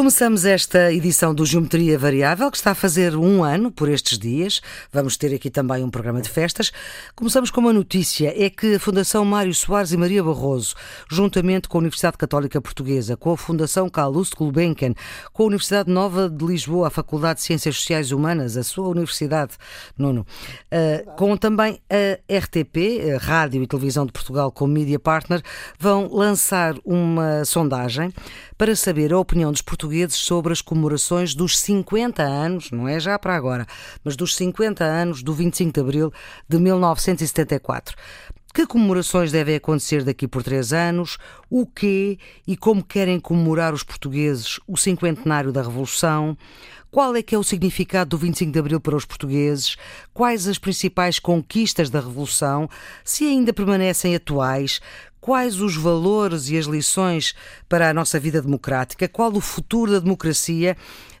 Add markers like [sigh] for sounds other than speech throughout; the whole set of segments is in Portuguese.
Começamos esta edição do Geometria Variável, que está a fazer um ano por estes dias. Vamos ter aqui também um programa de festas. Começamos com uma notícia: é que a Fundação Mário Soares e Maria Barroso, juntamente com a Universidade Católica Portuguesa, com a Fundação Calouste Gulbenkian, com a Universidade Nova de Lisboa, a Faculdade de Ciências Sociais Humanas, a sua universidade, Nuno, uh, com também a RTP, a Rádio e Televisão de Portugal, como Media Partner, vão lançar uma sondagem para saber a opinião dos portugueses sobre as comemorações dos 50 anos, não é já para agora, mas dos 50 anos do 25 de abril de 1974. Que comemorações devem acontecer daqui por três anos? O quê e como querem comemorar os portugueses o cinquentenário da Revolução? Qual é que é o significado do 25 de Abril para os portugueses? Quais as principais conquistas da Revolução? Se ainda permanecem atuais? Quais os valores e as lições para a nossa vida democrática? Qual o futuro da democracia?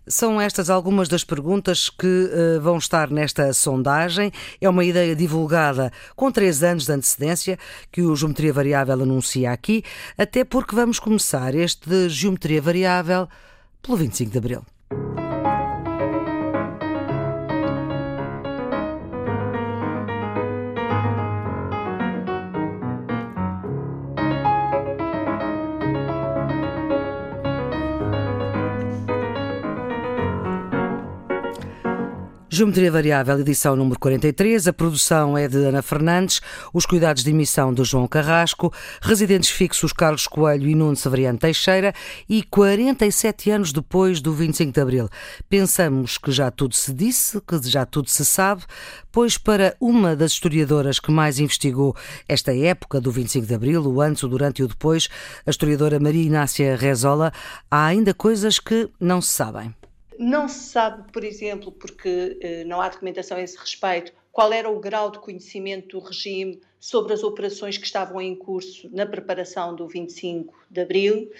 São estas algumas das perguntas que uh, vão estar nesta sondagem. É uma ideia divulgada com três anos de antecedência que o Geometria Variável anuncia aqui, até porque vamos começar este Geometria Variável pelo 25 de Abril. Geometria Variável, edição número 43. A produção é de Ana Fernandes, os cuidados de emissão de João Carrasco, residentes fixos Carlos Coelho e Nuno Severiano Teixeira e 47 anos depois do 25 de Abril. Pensamos que já tudo se disse, que já tudo se sabe, pois para uma das historiadoras que mais investigou esta época do 25 de Abril, o antes, o durante e o depois, a historiadora Maria Inácia Rezola, há ainda coisas que não se sabem. Não se sabe, por exemplo, porque eh, não há documentação a esse respeito, qual era o grau de conhecimento do regime sobre as operações que estavam em curso na preparação do 25 de Abril.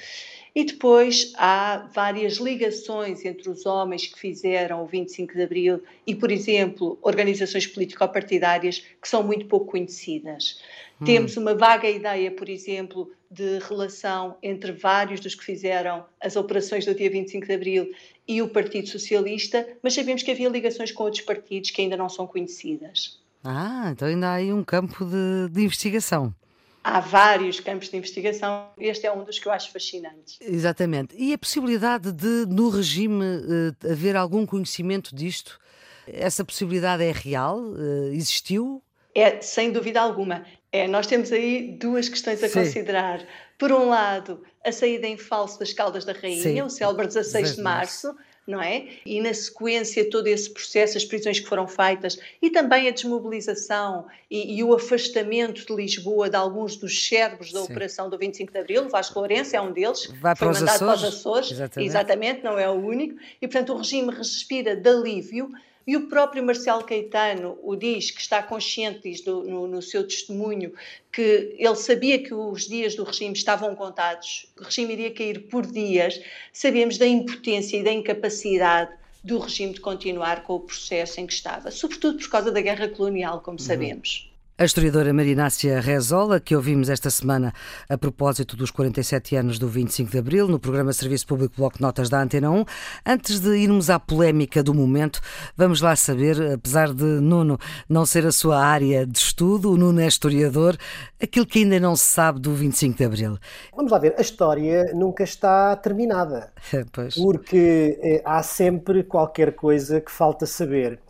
E depois há várias ligações entre os homens que fizeram o 25 de Abril e, por exemplo, organizações político-partidárias que são muito pouco conhecidas. Hum. Temos uma vaga ideia, por exemplo, de relação entre vários dos que fizeram as operações do dia 25 de Abril e o Partido Socialista, mas sabemos que havia ligações com outros partidos que ainda não são conhecidas. Ah, então ainda há aí um campo de, de investigação. Há vários campos de investigação, este é um dos que eu acho fascinantes. Exatamente. E a possibilidade de, no regime, uh, haver algum conhecimento disto? Essa possibilidade é real? Uh, existiu? É, sem dúvida alguma. É, nós temos aí duas questões a Sim. considerar. Por um lado, a saída em falso das Caldas da Rainha, Sim. o célebre 16 de março, não é? E na sequência todo esse processo, as prisões que foram feitas e também a desmobilização e, e o afastamento de Lisboa de alguns dos cérebros da Sim. operação do 25 de Abril, Vasco Lourenço é um deles, Vai foi mandado Açores. para os Açores, exatamente. exatamente, não é o único, e portanto o regime respira de alívio e o próprio Marcelo Caetano o diz, que está consciente, diz no, no, no, seu testemunho, que ele sabia que os dias do regime estavam contados, o regime iria cair por dias. Sabemos da impotência e da incapacidade do regime de continuar com o processo em que estava, sobretudo por causa da guerra colonial, como uhum. sabemos. A historiadora Marinácia Rezola, que ouvimos esta semana a propósito dos 47 anos do 25 de Abril, no programa Serviço Público Bloco de Notas da Antena 1. Antes de irmos à polémica do momento, vamos lá saber, apesar de Nuno não ser a sua área de estudo, o Nuno é historiador, aquilo que ainda não se sabe do 25 de Abril. Vamos lá ver, a história nunca está terminada. [laughs] pois. Porque eh, há sempre qualquer coisa que falta saber.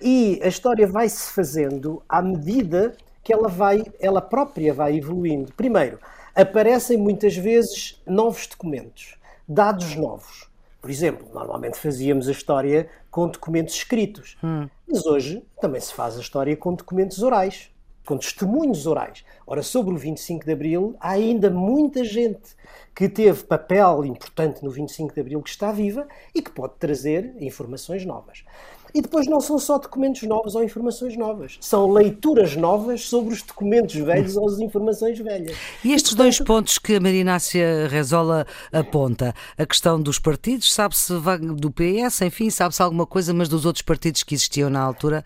E a história vai-se fazendo à medida que ela vai, ela própria vai evoluindo. Primeiro, aparecem muitas vezes novos documentos, dados novos. Por exemplo, normalmente fazíamos a história com documentos escritos, hum. mas hoje também se faz a história com documentos orais, com testemunhos orais. Ora, sobre o 25 de Abril, há ainda muita gente que teve papel importante no 25 de Abril que está viva e que pode trazer informações novas. E depois não são só documentos novos ou informações novas, são leituras novas sobre os documentos velhos ou as informações velhas. E estes dois pontos que a Marinácia Rezola aponta, a questão dos partidos, sabe-se do PS, enfim, sabe-se alguma coisa, mas dos outros partidos que existiam na altura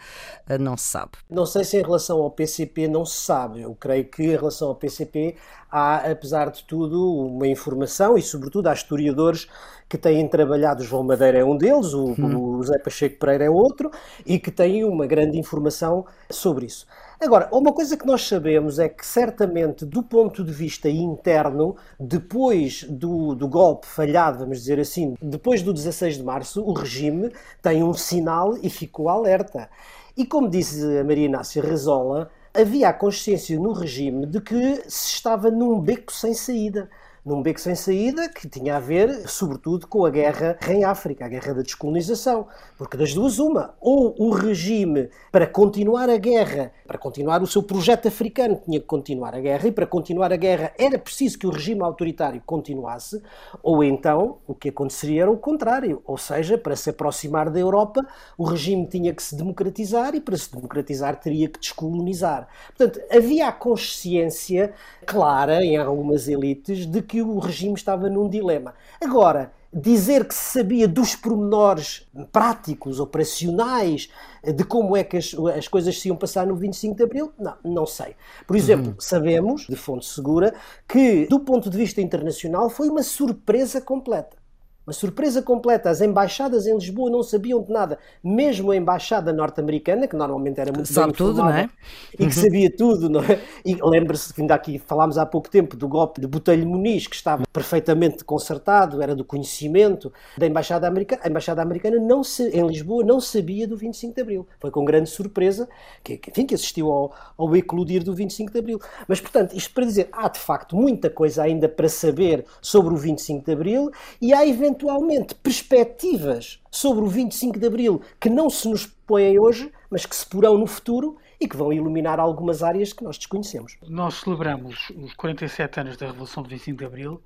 eh, não se sabe. Não sei se em relação ao PCP não se sabe. Eu creio que em relação ao PCP há, apesar de tudo, uma informação e, sobretudo, há historiadores que têm trabalhado, o João Madeira é um deles, o, hum. o José Pacheco Pereira é outro, e que têm uma grande informação sobre isso. Agora, uma coisa que nós sabemos é que, certamente, do ponto de vista interno, depois do, do, golpe falhado, vamos dizer assim, depois do 16 de março, o regime tem um sinal e ficou alerta. E como disse a Maria Inácia Rezola, havia a consciência no regime de que se estava num beco sem saída num beco sem saída que tinha a ver, sobretudo, com a guerra em África, a guerra da descolonização. Porque das duas, uma, ou o regime, para continuar a guerra, para continuar o seu projeto africano, tinha que continuar a guerra, e para continuar a guerra era preciso que o regime autoritário continuasse, ou então o que aconteceria era o contrário, ou seja, para se aproximar da Europa, o regime tinha que se democratizar e para se democratizar teria que descolonizar. Portanto, havia a consciência clara em algumas elites de que que o regime estava num dilema. Agora, dizer que se sabia dos pormenores práticos, operacionais, de como é que as, as, coisas se iam passar no 25 de Abril, não, não sei. Por exemplo, uhum. sabemos, de fonte segura, que do ponto de vista internacional foi uma surpresa completa. Uma surpresa completa. As embaixadas em Lisboa não sabiam de nada. Mesmo a embaixada norte-americana, que normalmente era muito Sabe tudo, não é? E que sabia tudo, não é? E lembra-se que ainda aqui falámos há pouco tempo do golpe de Botelho Muniz, que estava perfeitamente consertado, era do conhecimento da embaixada americana. A embaixada americana não se, em Lisboa não sabia do 25 de Abril. Foi com grande surpresa que, enfim, que assistiu ao, ao eclodir do 25 de Abril. Mas, portanto, isto para dizer, há de facto muita coisa ainda para saber sobre o 25 de Abril e há eventualmente eventualmente perspectivas sobre o 25 de Abril que não se nos põem hoje, mas que se porão no futuro e que vão iluminar algumas áreas que nós desconhecemos. Nós celebramos os 47 anos da Revolução de 25 de Abril,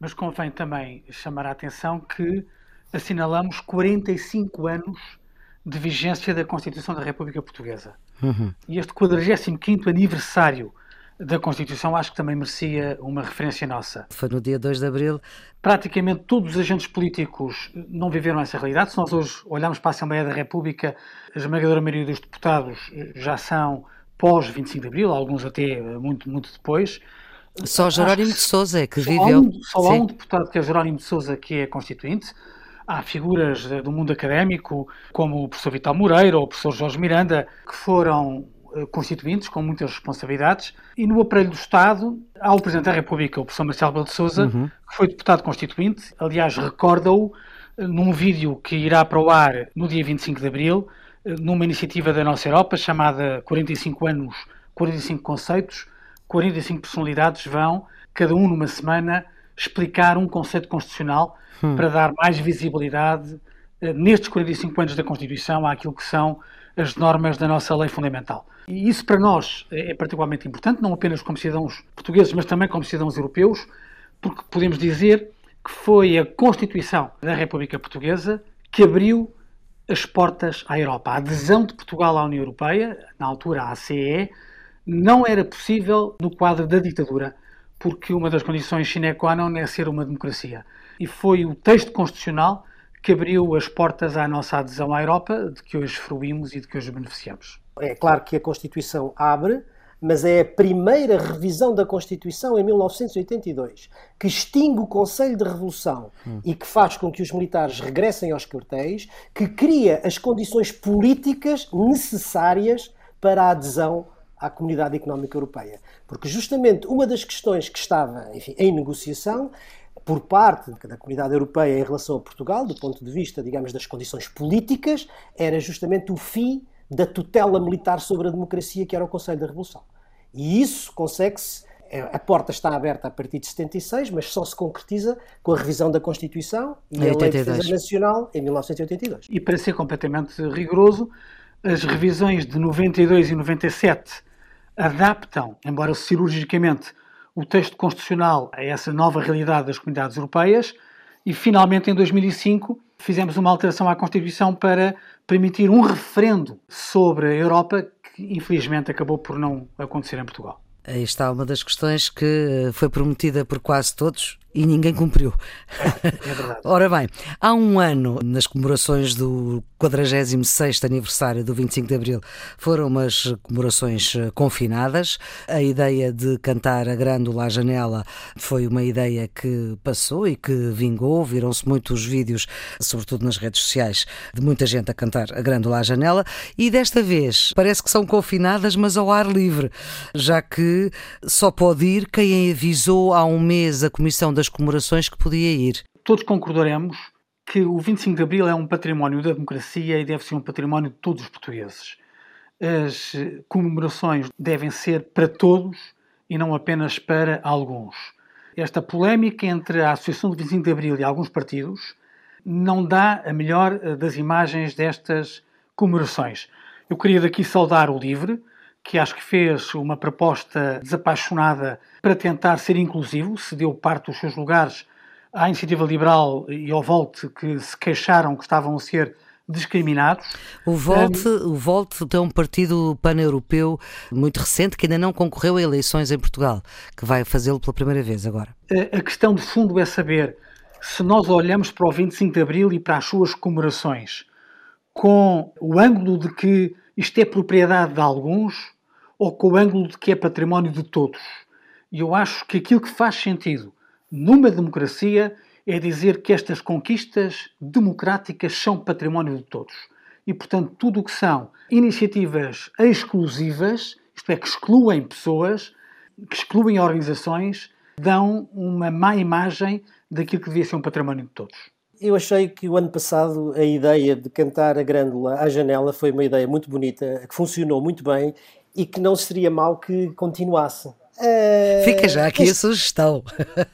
mas convém também chamar a atenção que assinalamos 45 anos de vigência da Constituição da República Portuguesa. Uhum. E este 45º aniversário da Constituição, acho que também merecia uma referência nossa. Foi no dia 2 de abril. Praticamente todos os agentes políticos não viveram essa realidade. Se nós hoje olharmos para a Assembleia da República, a esmagadora maioria dos deputados já são pós 25 de abril, alguns até muito, muito depois. Só Jerónimo de Souza é que só viveu. Um, só há um deputado que é Jerónimo de Souza que é constituinte. Há figuras do mundo académico, como o professor Vital Moreira ou o professor Jorge Miranda, que foram eh, constituintes com muitas responsabilidades e no aparelho do Estado há o Presidente da República, o professor Marcelo Belo de Souza, uhum. que foi deputado constituinte, aliás recorda-o eh, num vídeo que irá para o ar no dia 25 de Abril, eh, numa iniciativa da nossa Europa chamada 45 anos, 45 conceitos, 45 personalidades vão, cada um numa semana, explicar um conceito constitucional hum. para dar mais visibilidade nestes 45 anos da Constituição àquilo que são as normas da nossa lei fundamental. E isso para nós é particularmente importante, não apenas como cidadãos portugueses, mas também como cidadãos europeus, porque podemos dizer que foi a Constituição da República Portuguesa que abriu as portas à Europa. A adesão de Portugal à União Europeia, na altura à CE, não era possível no quadro da ditadura, porque uma das condições sine qua non é ser uma democracia. E foi o texto constitucional que abriu as portas à nossa adesão à Europa, de que hoje fruímos e de que hoje beneficiamos. É claro que a Constituição abre, mas é a primeira revisão da Constituição em 1982 que extingue o Conselho de Revolução hum. e que faz com que os militares regressem aos quartéis, que cria as condições políticas necessárias para a adesão à Comunidade Económica Europeia. Porque justamente uma das questões que estava enfim, em negociação por parte da comunidade europeia em relação a Portugal, do ponto de vista, digamos, das condições políticas, era justamente o fim da tutela militar sobre a democracia, que era o Conselho da Revolução. E isso consegue-se. É, a porta está aberta a partir de 76, mas só se concretiza com a revisão da Constituição e a Lei de Defesa Nacional em 1982. E para ser completamente rigoroso, as revisões de 92 e 97 adaptam, embora cirurgicamente, o texto constitucional a essa nova realidade das comunidades europeias e, finalmente, em 2005, fizemos uma alteração à Constituição para permitir um referendo sobre a Europa que, infelizmente, acabou por não acontecer em Portugal. Aí está uma das questões que foi prometida por quase todos e ninguém cumpriu. É verdade. [laughs] Ora bem, há um ano, nas comemorações do 46 aniversário do 25 de Abril, foram umas comemorações eh, confinadas. A ideia de cantar a grândola à janela foi uma ideia que passou e que vingou. Viram-se muitos vídeos, sobretudo nas redes sociais, de muita gente a cantar a grândola à janela. E desta vez parece que são confinadas, mas ao ar livre, já que só pode ir quem avisou há um mês a Comissão das comemorações que podia ir. Todos concordaremos que o 25 de Abril é um património da democracia e deve ser um património de todos os portugueses. As comemorações devem ser para todos e não apenas para alguns. Esta polémica entre a Associação do 25 de Abril e alguns partidos não dá a melhor das imagens destas comemorações. Eu queria daqui saudar o LIVRE, que acho que fez uma proposta desapaixonada para tentar ser inclusivo, cedeu parte dos seus lugares à Iniciativa Liberal e ao Volte, que se queixaram que estavam a ser discriminados. O Volte, um, o Volte é um partido pan-europeu muito recente que ainda não concorreu a eleições em Portugal, que vai fazê-lo pela primeira vez agora. A, a questão de fundo é saber se nós olhamos para o 25 de Abril e para as suas comemorações com o ângulo de que isto é propriedade de alguns ou com o ângulo de que é património de todos. E eu acho que aquilo que faz sentido numa democracia é dizer que estas conquistas democráticas são património de todos. E, portanto, tudo o que são iniciativas exclusivas, isto é, que excluem pessoas, que excluem organizações, dão uma má imagem daquilo que devia ser um património de todos. Eu achei que o ano passado a ideia de cantar a grândola à janela foi uma ideia muito bonita, que funcionou muito bem e que não seria mal que continuasse. Uh, Fica já aqui este, a sugestão.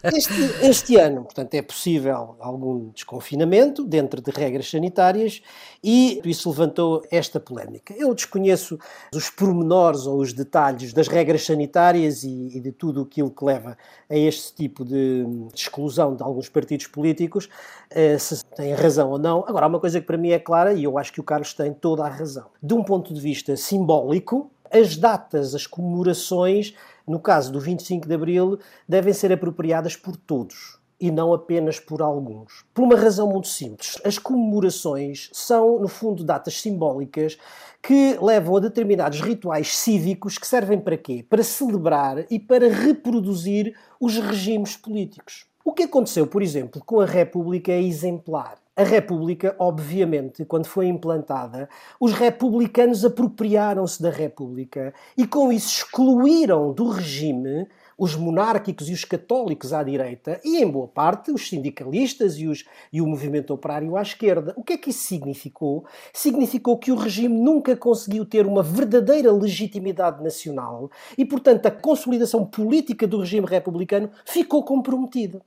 Este, [laughs] este, ano, portanto, é possível algum desconfinamento dentro de regras sanitárias e isso levantou esta polémica. Eu desconheço os pormenores ou os detalhes das regras sanitárias e, e de tudo aquilo que leva a este tipo de, de exclusão de alguns partidos políticos, uh, se têm razão ou não. Agora, há uma coisa que para mim é clara e eu acho que o Carlos tem toda a razão. De um ponto de vista simbólico, as datas, as comemorações, no caso do 25 de Abril, devem ser apropriadas por todos e não apenas por alguns. Por uma razão muito simples. As comemorações são, no fundo, datas simbólicas que levam a determinados rituais cívicos que servem para quê? Para celebrar e para reproduzir os regimes políticos. O que aconteceu, por exemplo, com a República é exemplar. A República, obviamente, quando foi implantada, os republicanos apropriaram-se da República e com isso excluíram do regime os monárquicos e os católicos à direita e, em boa parte, os sindicalistas e, os, e o movimento operário à esquerda. O que é que isso significou? Significou que o regime nunca conseguiu ter uma verdadeira legitimidade nacional e, portanto, a consolidação política do regime republicano ficou comprometida.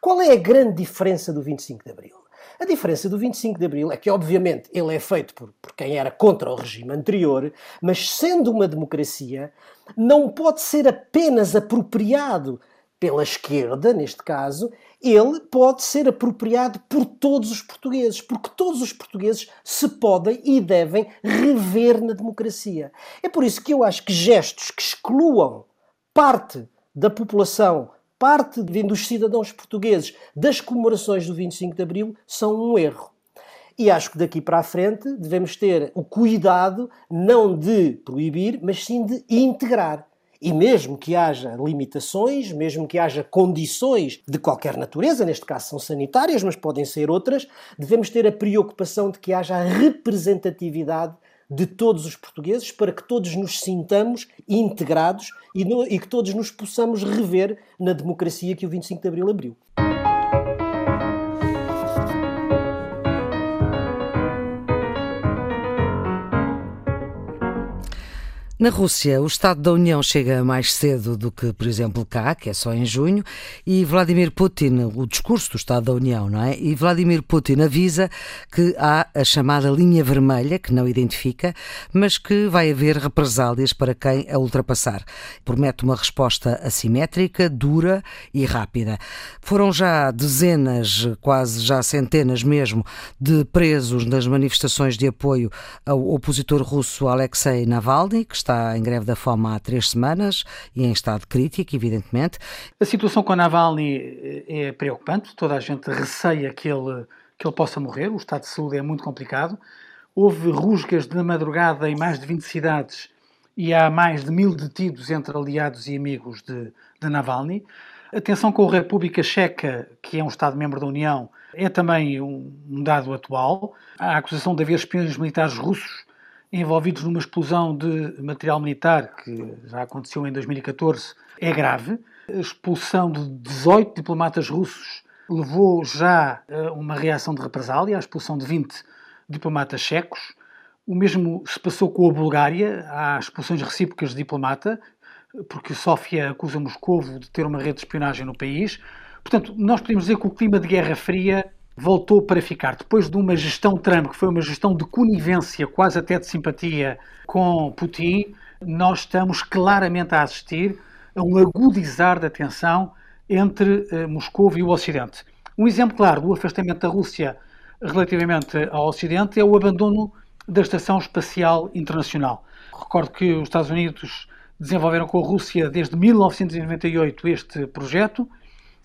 Qual é a grande diferença do 25 de Abril? A diferença do 25 de Abril é que, obviamente, ele é feito por, por quem era contra o regime anterior, mas sendo uma democracia, não pode ser apenas apropriado pela esquerda, neste caso, ele pode ser apropriado por todos os portugueses, porque todos os portugueses se podem e devem rever na democracia. É por isso que eu acho que gestos que excluam parte da população parte dos cidadãos portugueses das comemorações do 25 de Abril são um erro. E acho que daqui para a frente devemos ter o cuidado não de proibir, mas sim de integrar. E mesmo que haja limitações, mesmo que haja condições de qualquer natureza, neste caso são sanitárias, mas podem ser outras, devemos ter a preocupação de que haja representatividade de todos os portugueses para que todos nos sintamos integrados e, no, e que todos nos possamos rever na democracia que o 25 de Abril abriu. Na Rússia, o Estado da União chega mais cedo do que, por exemplo, cá, que é só em junho, e Vladimir Putin, o discurso do Estado da União, não é? E Vladimir Putin avisa que há a chamada linha vermelha, que não identifica, mas que vai haver represálias para quem a ultrapassar. Promete uma resposta assimétrica, dura e rápida. Foram já dezenas, quase já centenas mesmo, de presos nas manifestações de apoio ao opositor russo Alexei Navalny, que está está em greve da fome há três semanas e em estado crítico, evidentemente. A situação com Navalny eh, é preocupante, toda a gente receia que ele, que ele possa morrer, o estado de saúde é muito complicado. Houve rusgas de madrugada em mais de 20 cidades e há mais de mil detidos entre aliados e amigos de, de Navalny. A tensão com a República Checa, que é um Estado-membro da União, é também um, dado atual. A acusação de haver espiões militares russos envolvidos numa explosão de material militar, que já aconteceu em 2014, é grave. A expulsão de 18 diplomatas russos levou já a uma reação de represália, a expulsão de 20 diplomatas checos. O mesmo se passou com a Bulgária, há expulsões recíprocas de diplomata, porque Sófia acusa Moscou de ter uma rede de espionagem no país. Portanto, nós podemos dizer que o clima de Guerra Fria voltou para ficar. Depois de uma gestão Trump, que foi uma gestão de conivência, quase até de simpatia com Putin, nós estamos claramente a assistir a um agudizar da tensão entre uh, Moscou e o Ocidente. Um exemplo claro do afastamento da Rússia relativamente ao Ocidente é o abandono da Estação Espacial Internacional. Recordo que os Estados Unidos desenvolveram com a Rússia desde 1998 este projeto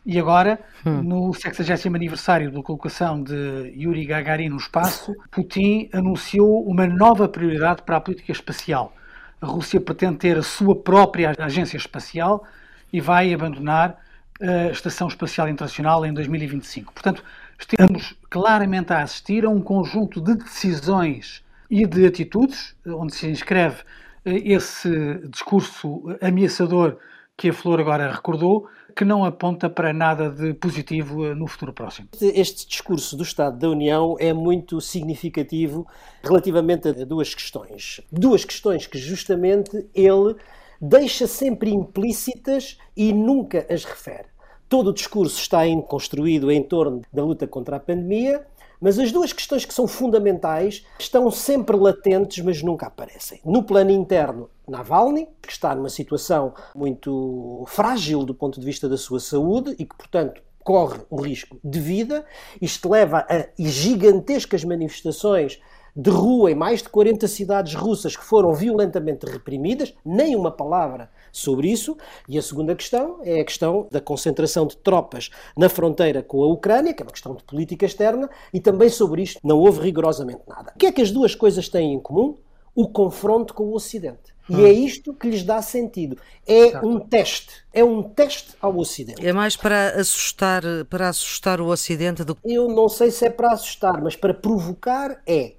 e agora, hum. no 60 aniversário da colocação de Yuri Gagarin no espaço, Putin anunciou uma nova prioridade para a política espacial. A Rússia pretende ter a sua própria agência espacial e vai abandonar a Estação Espacial Internacional em 2025. Portanto, estamos claramente a assistir a um conjunto de decisões e de atitudes, onde se inscreve esse discurso ameaçador que a Flor agora recordou, que não aponta para nada de positivo eh, no futuro próximo. Este discurso do Estado da União é muito significativo relativamente a duas questões. Duas questões que justamente ele deixa sempre implícitas e nunca as refere. Todo o discurso está construído em torno da luta contra a pandemia mas as duas questões que são fundamentais estão sempre latentes, mas nunca aparecem. No plano interno, Navalny, que está numa situação muito frágil do ponto de vista da sua saúde e que, portanto, corre o risco de vida. Isto leva a gigantescas manifestações de rua em mais de 40 cidades russas que foram violentamente reprimidas, nem uma palavra sobre isso. E a segunda questão é a questão da concentração de tropas na fronteira com a Ucrânia, que é uma questão de política externa, e também sobre isto não houve rigorosamente nada. O que é que as duas coisas têm em comum? O confronto com o Ocidente. E hum. é isto que lhes dá sentido. É um teste. É um teste ao Ocidente. É mais para assustar, para assustar o Ocidente do Eu não sei se é para assustar, mas para provocar é.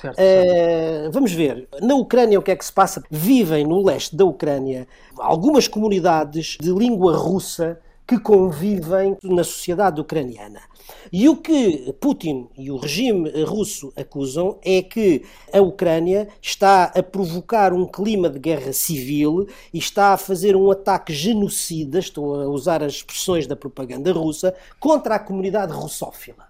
Certo, certo. Uh, vamos ver. Na Ucrânia, o que é que se passa? Vivem no leste da Ucrânia algumas comunidades de língua russa que convivem na sociedade ucraniana. E o que Putin e o regime russo acusam é que a Ucrânia está a provocar um clima de guerra civil e está a fazer um ataque genocida, estou a usar as expressões da propaganda russa, contra a comunidade russófila.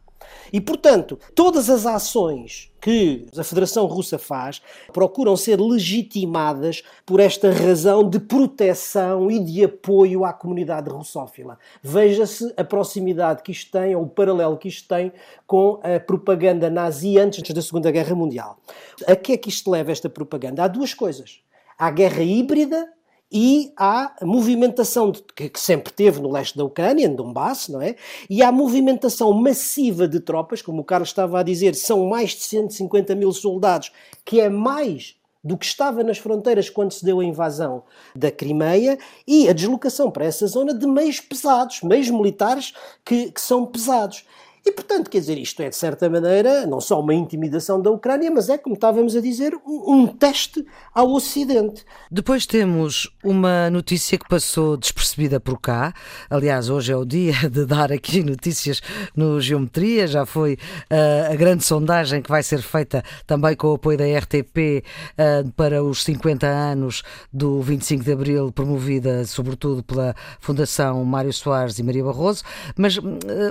E, portanto, todas as ações que a Federação Russa faz procuram ser legitimadas por esta razão de proteção e de apoio à comunidade russófila. Veja-se a proximidade que isto tem, ou o paralelo que isto tem com a propaganda nazi antes da Segunda Guerra Mundial. A que é que isto leva esta propaganda? Há duas coisas. Há guerra híbrida e há movimentação de, que, que, sempre teve no leste da Ucrânia, em Donbass, não é? E há movimentação massiva de tropas, como o Carlos estava a dizer, são mais de 150 mil soldados, que é mais do que estava nas fronteiras quando se deu a invasão da Crimeia e a deslocação para essa zona de meios pesados, meios militares que, que são pesados. E, portanto, quer dizer, isto é, de certa maneira, não só uma intimidação da Ucrânia, mas é, como estávamos a dizer, um, um teste ao Ocidente. Depois temos uma notícia que passou despercebida por cá. Aliás, hoje é o dia [laughs] de dar aqui notícias no Geometria. Já foi uh, a grande sondagem que vai ser feita também com o apoio da RTP uh, eh, para os 50 anos do 25 de Abril, promovida sobretudo pela Fundação Mário Soares e Maria Barroso. Mas uh,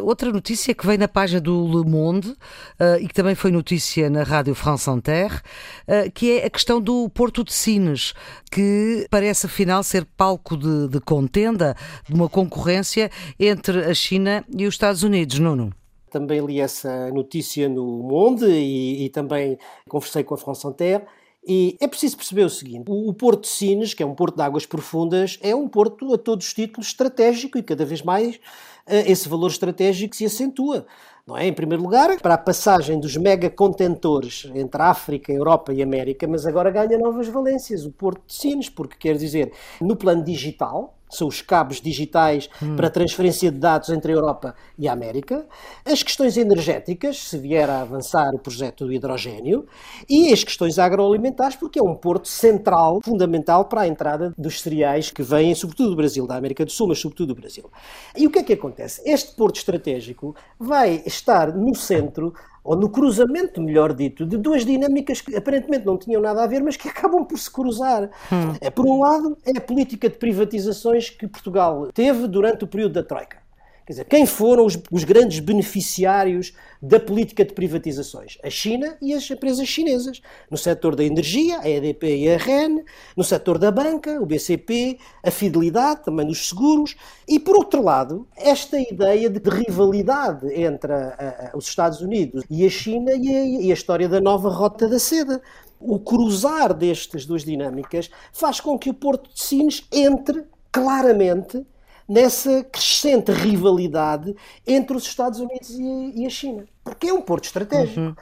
outra notícia que vem na página do Le Monde uh, e que também foi notícia na Rádio France Inter, uh, que é a questão do Porto de Sines, que parece afinal ser palco de, de contenda, de uma concorrência entre a China e os Estados Unidos, Nuno. Também li essa notícia no Monde e, e também conversei com a France Inter E é preciso perceber o seguinte: o, Porto de Sines, que é um porto de águas profundas, é um porto a todos os títulos estratégico e cada vez mais eh, esse valor estratégico se acentua. Não é? Em primeiro lugar, para a passagem dos mega contentores entre África, Europa e América, mas agora ganha novas valências, o Porto de Sines, porque quer dizer, no plano digital, são os cabos digitais hum. para transferência de dados entre a Europa e a América, as questões energéticas, se vier a avançar o projeto do hidrogênio, e as questões agroalimentares, porque é um porto central, fundamental para a entrada dos cereais que vêm, sobretudo do Brasil, da América do Sul, mas sobretudo do Brasil. E o que é que acontece? Este porto estratégico vai estar no centro ou no cruzamento, melhor dito, de duas dinâmicas que aparentemente não tinham nada a ver, mas que [laughs] acabam por se cruzar. Hum. É, por um lado, é a política de privatizações que Portugal teve durante o período da Troika. Quer dizer, quem foram os, os, grandes beneficiários da política de privatizações? A China e as empresas chinesas. No setor da energia, a EDP e a REN, no setor da banca, o BCP, a Fidelidade, também dos seguros. E, por outro lado, esta ideia de, de rivalidade entre a, a, os Estados Unidos e a China e a, e a história da nova rota da seda. O cruzar destas duas dinâmicas faz com que o Porto de Sines entre claramente nessa crescente rivalidade entre os Estados Unidos e, a China, porque é um porto estratégico. Uhum.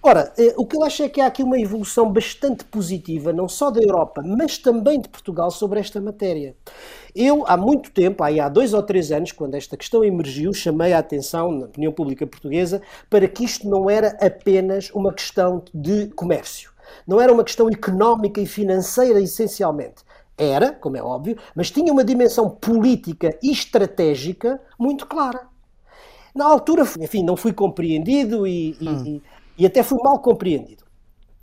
Ora, eh, o que eu acho é que há aqui uma evolução bastante positiva, não só da Europa, mas também de Portugal sobre esta matéria. Eu, há muito tempo, aí há dois ou três anos, quando esta questão emergiu, chamei a atenção na opinião pública portuguesa para que isto não era apenas uma questão de comércio. Não era uma questão económica e financeira, essencialmente. Era, como é óbvio, mas tinha uma dimensão política e estratégica muito clara. Na altura, enfim, não fui compreendido e, hum. e, e até fui mal compreendido.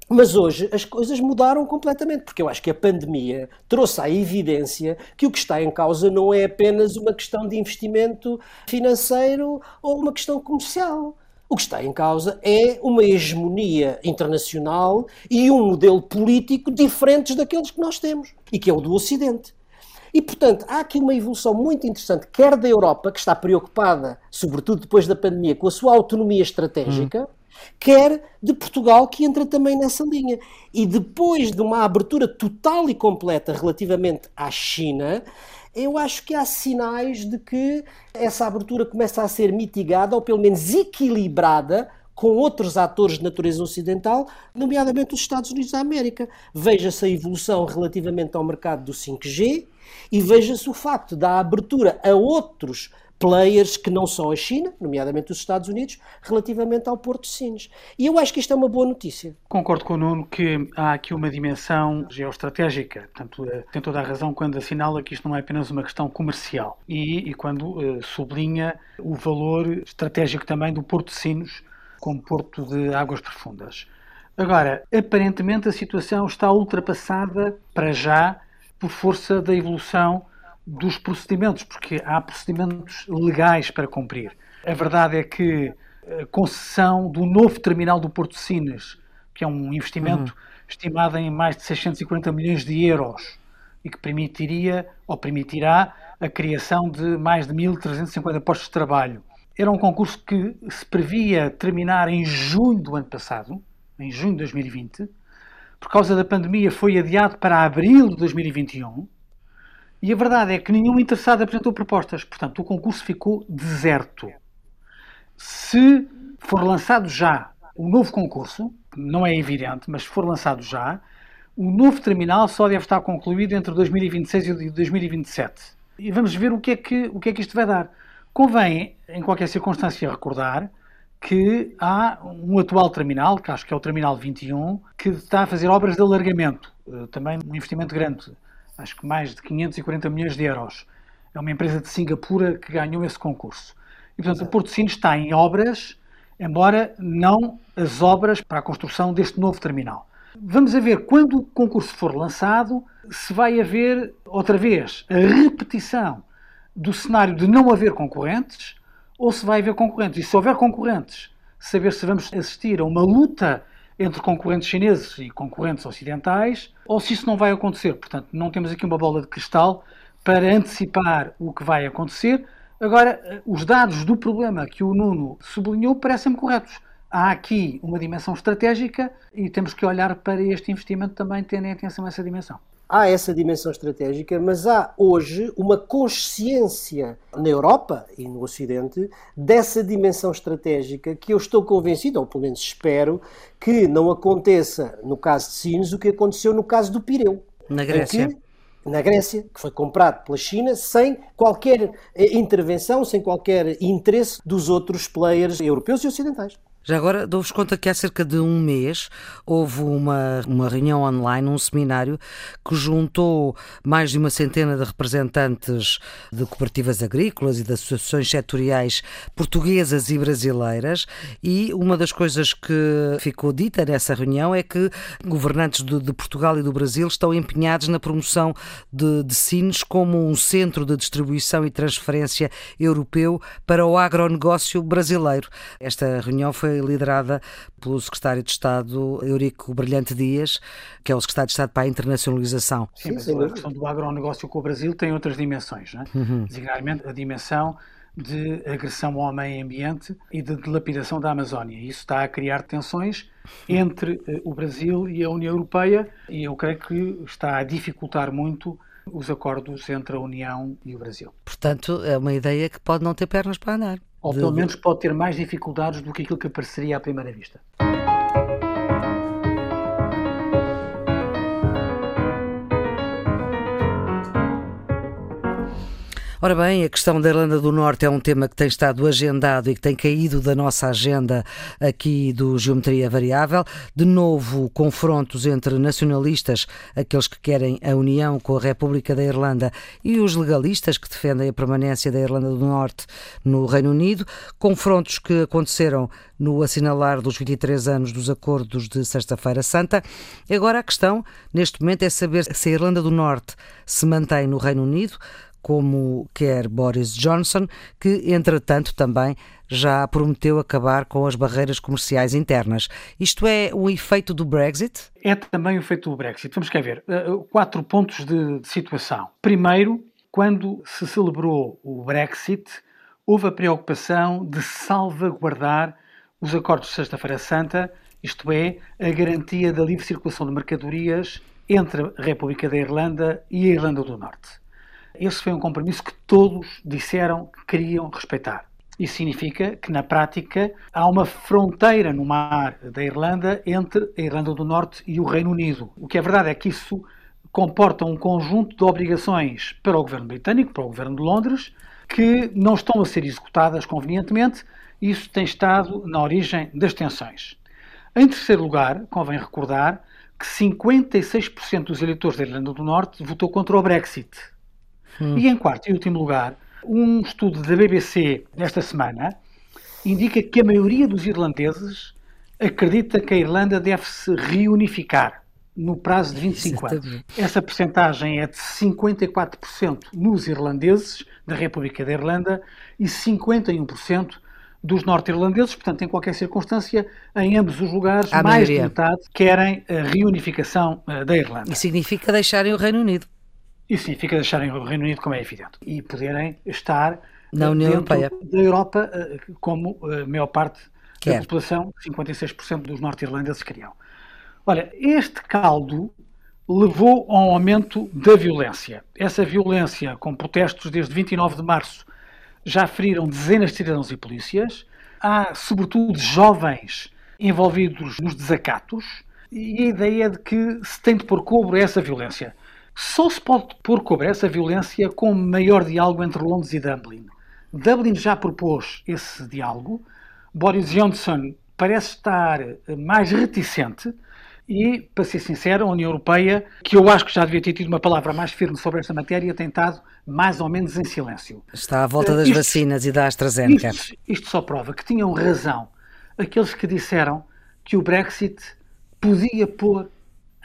Mas hoje as coisas mudaram completamente, porque eu acho que a pandemia trouxe à evidência que o que está em causa não é apenas uma questão de investimento financeiro ou uma questão comercial. O que está em causa é uma hegemonia internacional e um modelo político diferentes daqueles que nós temos, e que é o do Ocidente. E, portanto, há aqui uma evolução muito interessante, quer da Europa, que está preocupada, sobretudo depois da pandemia, com a sua autonomia estratégica. Quer de Portugal, que entra também nessa linha. E depois de uma abertura total e completa relativamente à China, eu acho que há sinais de que essa abertura começa a ser mitigada ou pelo menos equilibrada com outros atores de natureza ocidental, nomeadamente os Estados Unidos da América. Veja-se a evolução relativamente ao mercado do 5G e veja-se o facto da abertura a outros players que não são a China, nomeadamente os Estados Unidos, relativamente ao Porto de Sines. E eu acho que isto é uma boa notícia. Concordo com o Nuno que há aqui uma dimensão geoestratégica. Portanto, eh, tem toda a razão quando assinala que isto não é apenas uma questão comercial e, e quando uh, sublinha o valor estratégico também do Porto de Sines como porto de águas profundas. Agora, aparentemente a situação está ultrapassada para já por força da evolução dos procedimentos, porque há procedimentos legais para cumprir. A verdade é que a concessão do novo terminal do Porto de Sines, que é um investimento uhum. estimado em mais de 640 milhões de euros e que permitiria ou permitirá a criação de mais de 1.350 postos de trabalho. Era um concurso que se previa terminar em junho do ano passado, em junho de 2020. Por causa da pandemia, foi adiado para abril de 2021 e a verdade é que nenhum interessado apresentou propostas. Portanto, o concurso ficou deserto. Se for lançado já o novo concurso, não é evidente, mas se for lançado já, o novo terminal só deve estar concluído entre 2026 e 2027. E vamos ver o que é que, o que, é que isto vai dar. Convém, em qualquer circunstância, recordar que há um atual terminal, que acho que é o Terminal 21, que está a fazer obras de alargamento. Eh, também um investimento grande acho que mais de 540 milhões de euros. É uma empresa de Singapura que ganhou esse concurso. E, portanto, Exato. o Porto Sines está em obras, embora não as obras para a construção deste novo terminal. Vamos ver, quando o concurso for lançado, se vai haver, outra vez, a repetição do cenário de não haver concorrentes ou se vai haver concorrentes. E se houver concorrentes, saber se vamos assistir a uma luta entre concorrentes chineses e concorrentes ocidentais, ou se isso não vai acontecer. Portanto, não temos aqui uma bola de cristal para antecipar o que vai acontecer. Agora, os dados do problema que o Nuno sublinhou parecem-me corretos. há aqui uma dimensão estratégica e temos que olhar para este investimento também tendo em atenção essa dimensão há essa dimensão estratégica, mas há hoje uma consciência na Europa e no Ocidente dessa dimensão estratégica que eu estou convencido, ou pelo menos espero, que não aconteça no caso de Sines o que aconteceu no caso do Pireu. Na Grécia. Que, na Grécia, que foi comprado pela China sem qualquer eh, intervenção, sem qualquer interesse dos outros players europeus e ocidentais. Já agora dou-vos conta que há cerca de um mês houve uma, uma reunião online, um seminário, que juntou mais de uma centena de representantes de cooperativas agrícolas e de associações setoriais portuguesas e brasileiras. E uma das coisas que ficou dita nessa reunião é que governantes de, de Portugal e do Brasil estão empenhados na promoção de, de Sines como um centro de distribuição e transferência europeu para o agronegócio brasileiro. Esta reunião foi liderada pelo secretário de Estado Eurico Brilhante Dias, que é o secretário de Estado para a internacionalização. Sim, mas a questão do agronegócio com o Brasil tem outras dimensões, não é? Uhum. designadamente a dimensão de agressão ao meio ambiente e de dilapidação da Amazónia. Isso está a criar tensões entre eh, o Brasil e a União Europeia e eu creio que está a dificultar muito os acordos entre a União e o Brasil. Portanto, é uma ideia que pode não ter pernas para andar. Ou pelo menos pode ter mais dificuldades do que aquilo que pareceria à primeira vista. Ora bem, a questão da Irlanda do Norte é um tema que tem estado agendado e que tem caído da nossa agenda aqui do Geometria Variável. De novo, confrontos entre nacionalistas, aqueles que querem a união com a República da Irlanda, e os legalistas que defendem a permanência da Irlanda do Norte no Reino Unido. Confrontos que aconteceram no assinalar dos 23 anos dos acordos de Sexta-feira Santa. Agora a questão, neste momento, é saber se a Irlanda do Norte se mantém no Reino Unido como quer Boris Johnson, que, entretanto, também já prometeu acabar com as barreiras comerciais internas. Isto é o efeito do Brexit? É também o efeito do Brexit. Vamos cá ver. Eh, quatro pontos de situação. Primeiro, quando se celebrou o Brexit, houve a preocupação de salvaguardar os acordos de Sexta-feira Santa, isto é, a garantia da livre circulação de mercadorias entre a República da Irlanda e a Irlanda do Norte. Esse foi um compromisso que todos disseram que queriam respeitar. Isso significa que, na prática, há uma fronteira no mar da Irlanda entre a Irlanda do Norte e o Reino Unido. O que é verdade é que isso comporta um conjunto de obrigações para o governo britânico, para o governo de Londres, que não estão a ser executadas convenientemente. Isso tem estado na origem das tensões. Em terceiro lugar, convém recordar que 56% dos eleitores da Irlanda do Norte votou contra o Brexit. Hum. E em quarto e último lugar, um estudo da BBC desta semana indica que a maioria dos irlandeses acredita que a Irlanda deve se reunificar no prazo de 25 anos. Essa percentagem é de 54% nos irlandeses da República da Irlanda e 51% dos norte-irlandeses, portanto, em qualquer circunstância, em ambos os lugares, a mais maioria. de metade querem a reunificação eh, da Irlanda. E significa deixarem o Reino Unido. Isso significa deixarem o Reino Unido, como é evidente, e poderem estar na União Europeia da Europa, eh, como a maior parte Quer. da população, 56% dos norte-irlandeses queriam. Olha, este caldo levou a um aumento da violência. Essa violência, com protestos desde 29 de março, já feriram dezenas de cidadãos e polícias. Há, sobretudo, jovens envolvidos nos desacatos. E a ideia é de que se tem de pôr cobro a essa violência. Só se pode pôr cobrar essa violência com maior diálogo entre Londres e Dublin. Dublin já propôs esse diálogo. Boris Johnson parece estar mais reticente e, para ser sincero, a União Europeia, que eu acho que já devia ter tido uma palavra mais firme sobre esta matéria, tem estado mais ou menos em silêncio. Está à volta das isto, vacinas e da AstraZeneca. Isto, isto só prova que tinham razão aqueles que disseram que o Brexit podia pôr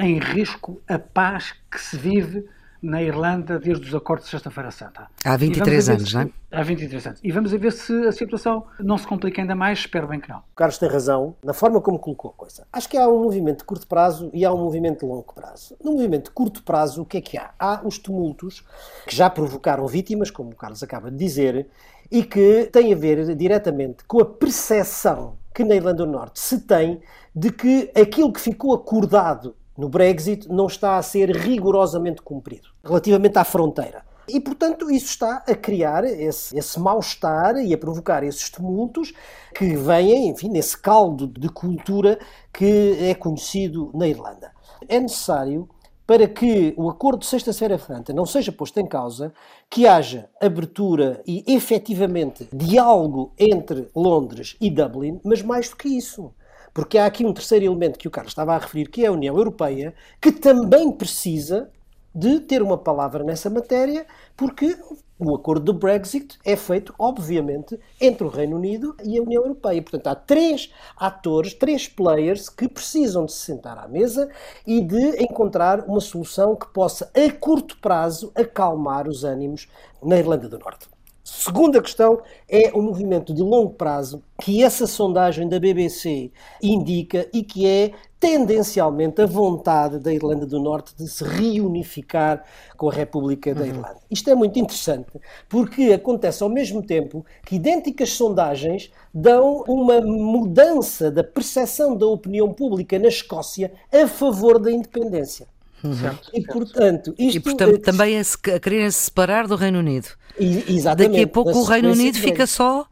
em risco a paz que se vive na Irlanda desde os acordos de Sexta-feira Santa. Há 23 anos, se, não é? Há 23 anos. E vamos a ver se a situação não se complica ainda mais, espero bem que não. O Carlos tem razão na forma como colocou a coisa. Acho que há um movimento de curto prazo e há um movimento de longo prazo. No movimento de curto prazo, o que é que há? Há os tumultos que já provocaram vítimas, como o Carlos acaba de dizer, e que têm a ver diretamente com a percepção que na Irlanda do Norte se tem de que aquilo que ficou acordado no Brexit não está a ser rigorosamente cumprido relativamente à fronteira. E, portanto, isso está a criar esse, esse mal-estar e a provocar esses tumultos que vêm, enfim, nesse caldo de cultura que é conhecido na Irlanda. É necessário para que o acordo de Sexta-feira Santa não seja posto em causa, que haja abertura e efetivamente diálogo entre Londres e Dublin, mas mais do que isso. Porque há aqui um terceiro elemento que o Carlos estava a referir, que é a União Europeia, que também precisa de ter uma palavra nessa matéria, porque o acordo do Brexit é feito, obviamente, entre o Reino Unido e a União Europeia. Portanto, há três atores, três players que precisam de se sentar à mesa e de encontrar uma solução que possa, a curto prazo, acalmar os ânimos na Irlanda do Norte. Segunda questão é o movimento de longo prazo que essa sondagem da BBC indica e que é tendencialmente a vontade da Irlanda do Norte de se reunificar com a República da uhum. Irlanda. Isto é muito interessante porque acontece ao mesmo tempo que idênticas sondagens dão uma mudança da percepção da opinião pública na Escócia a favor da independência. Uhum. Certo, e, portanto, isto, e portanto, é... também a, a quererem se separar do Reino Unido. E, exatamente. Daqui a pouco o Reino Unido fica só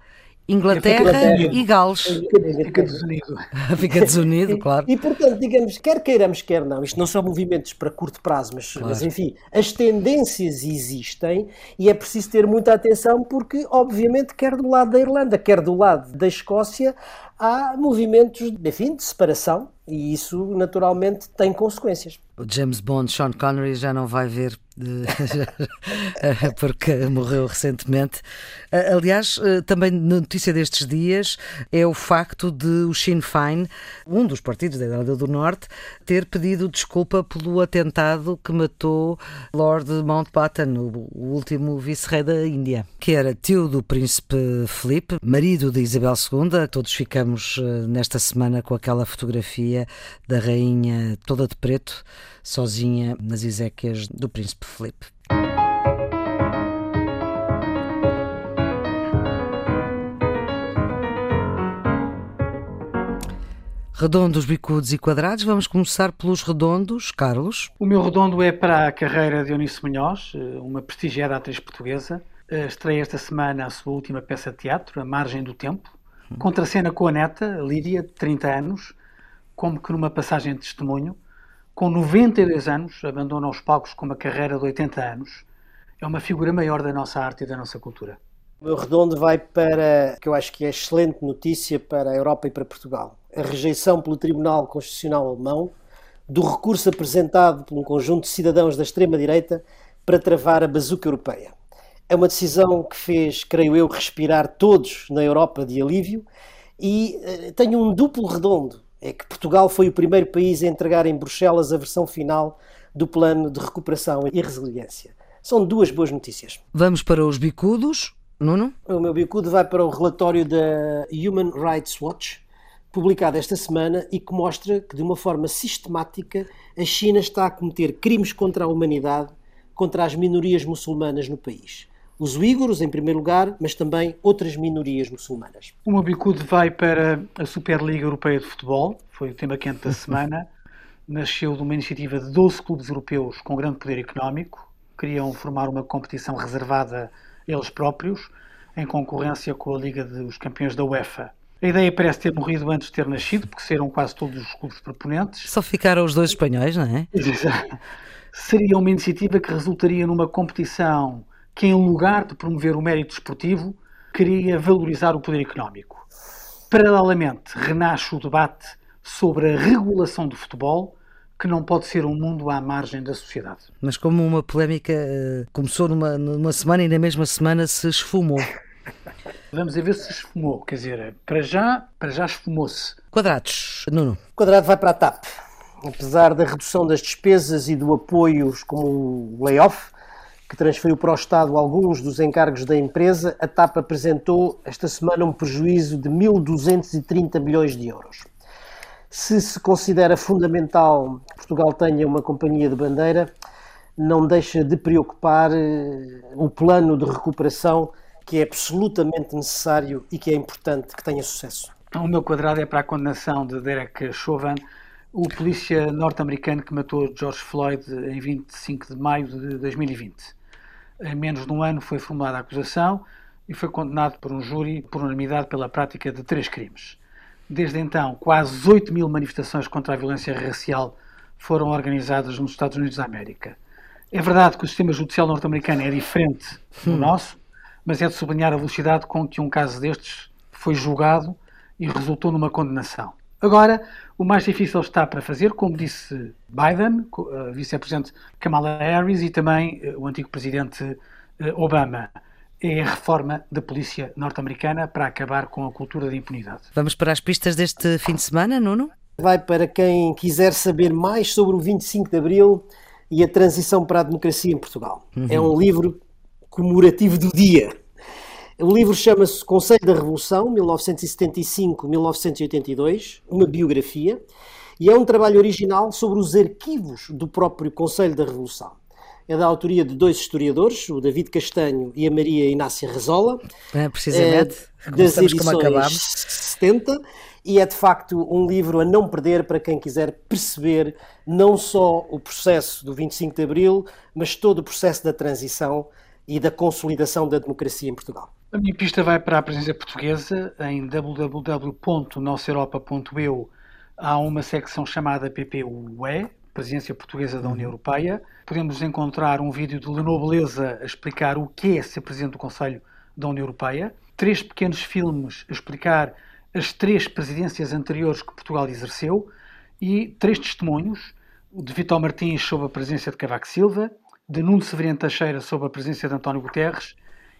Inglaterra e Gales. Fica desunido. Fica desunido, [laughs] claro. E, e, portanto, digamos, quer queiramos, quer não, isto não são movimentos para curto prazo, mas, claro. mas, enfim, as tendências existem e é preciso ter muita atenção porque, obviamente, quer do lado da Irlanda, quer do lado da Escócia, há movimentos, enfim, de separação e isso naturalmente tem consequências. O James Bond, Sean Connery, já não vai ver [laughs] porque morreu recentemente. Aliás, também notícia destes dias é o facto de o Sinn Féin, um dos partidos da Irlanda do Norte, ter pedido desculpa pelo atentado que matou Lord Mountbatten, o último vice-rei da Índia, que era tio do príncipe Felipe, marido de Isabel II. Todos ficamos eh, nesta semana com aquela fotografia da rainha toda de preto sozinha nas Ezequias do Príncipe Felipe. Redondos, bicudos e quadrados. Vamos começar pelos redondos, Carlos. O meu redondo é para a carreira de Eunice Munhoz, eh, uma prestigiada atriz portuguesa. Eh, estreia esta semana a sua última peça de teatro, A Margem do Tempo. Contracena com a neta, Lídia, de 30 anos, como que numa passagem de testemunho com 92 anos, abandona os palcos com uma carreira de 80 anos. É uma figura maior da nossa arte e da nossa cultura. O meu redondo vai para, que eu acho que é excelente notícia para a Europa e para Portugal. A rejeição pelo Tribunal Constitucional Alemão do recurso apresentado por um conjunto de cidadãos da extrema-direita para travar a bazuca europeia. É uma decisão que fez, creio eu, respirar todos na Europa de alívio e uh, tem um duplo redondo é que Portugal foi o primeiro país a entregar em Bruxelas a versão final do plano de recuperação e resiliência. São duas boas notícias. Vamos para os bicudos, Nuno? O meu bicudo vai para o relatório da Human Rights Watch, publicado esta semana e que mostra que, de uma forma sistemática, a China está a cometer crimes contra a humanidade contra as minorias muçulmanas no país os uíguros, em primeiro lugar, mas também outras minorias muçulmanas. O meu bicudo vai para a Superliga Europeia de Futebol, foi o tema quente da semana. [laughs] Nasceu de uma iniciativa de 12 clubes europeus com grande poder económico, queriam formar uma competição reservada a eles próprios, em concorrência com a Liga dos Campeões da UEFA. A ideia parece ter morrido antes de ter nascido, porque serão quase todos os clubes proponentes. Só ficaram os dois espanhóis, não é? Seria uma iniciativa que resultaria numa competição que, em lugar de promover o mérito esportivo, queria valorizar o poder económico. Paralelamente, renasce o debate sobre a regulação do futebol, que não pode ser um mundo à margem da sociedade. Mas como uma polémica uh, começou numa, numa semana e na mesma semana se esfumou. [laughs] Vamos ver se esfumou, quer dizer, para já, para já esfumou-se. Quadrados, Nuno. Quadrado vai para a TAP. Apesar da redução das despesas e do apoio como o layoff, que transferiu para o Estado alguns dos encargos da empresa, a TAP apresentou esta semana um prejuízo de 1.230 milhões de euros. Se se considera fundamental que Portugal tenha uma companhia de bandeira, não deixa de preocupar eh, o plano de recuperação que é absolutamente necessário e que é importante que tenha sucesso. O meu quadrado é para a condenação de Derek Chauvin, o polícia norte-americano que matou George Floyd em 25 de maio de 2020. Em menos de um ano foi formulada a acusação e foi condenado por um júri por unanimidade pela prática de três crimes. Desde então, quase 8 mil manifestações contra a violência racial foram organizadas nos Estados Unidos da América. É verdade que o sistema judicial norte-americano é diferente do hum. nosso, mas é de sublinhar a velocidade com que um caso destes foi julgado e resultou numa condenação. Agora, o mais difícil está para fazer, como disse Biden, a vice-presidente Kamala Harris e também eh, o antigo presidente eh, Obama. É a reforma da polícia norte-americana para acabar com a cultura de impunidade. Vamos para as pistas deste fim de semana, Nuno? Vai para quem quiser saber mais sobre o 25 de Abril e a transição para a democracia em Portugal. Uhum. É um livro comemorativo do dia. O livro chama-se Conselho da Revolução, 1975-1982, uma biografia, e é um trabalho original sobre os arquivos do próprio Conselho da Revolução. É da autoria de dois historiadores, o David Castanho e a Maria Inácia Rezola. É, precisamente, é, das edições como acabamos. 70, e é de facto um livro a não perder para quem quiser perceber não só o processo do 25 de Abril, mas todo o processo da transição e da consolidação da democracia em Portugal. A minha pista vai para a presença portuguesa em www.nossaeuropa.eu. Há uma secção chamada PPUE, Presidência Portuguesa da União uhum. Europeia. Podemos encontrar um vídeo de Lenovo Beleza a explicar o que é ser Presidente do Conselho da União Europeia. Três pequenos filmes a explicar as três presidências anteriores que Portugal exerceu e três testemunhos, o de Vitor Martins sobre a presença de Cavaco Silva, de Nuno Severino Teixeira sobre a presença de António Guterres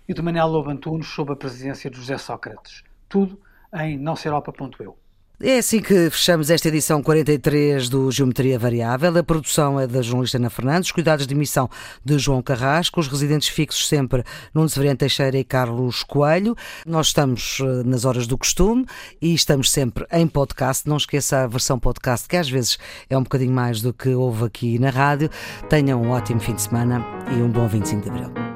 e do Manuel Lobo Antunes sob a presidência de José Sócrates. Tudo em noceropa.eu. É assim que fechamos esta edição 43 do Geometria Variável. A produção é da jornalista Ana Fernandes, cuidados de emissão de João Carrasco, os residentes fixos sempre Nuno Severiano Teixeira e Carlos Coelho. Nós estamos eh, nas horas do costume e estamos sempre em podcast. Não esqueça a versão podcast, que às vezes é um bocadinho mais do que houve aqui na rádio. Tenham um ótimo fim de semana e um bom 25 de Abril.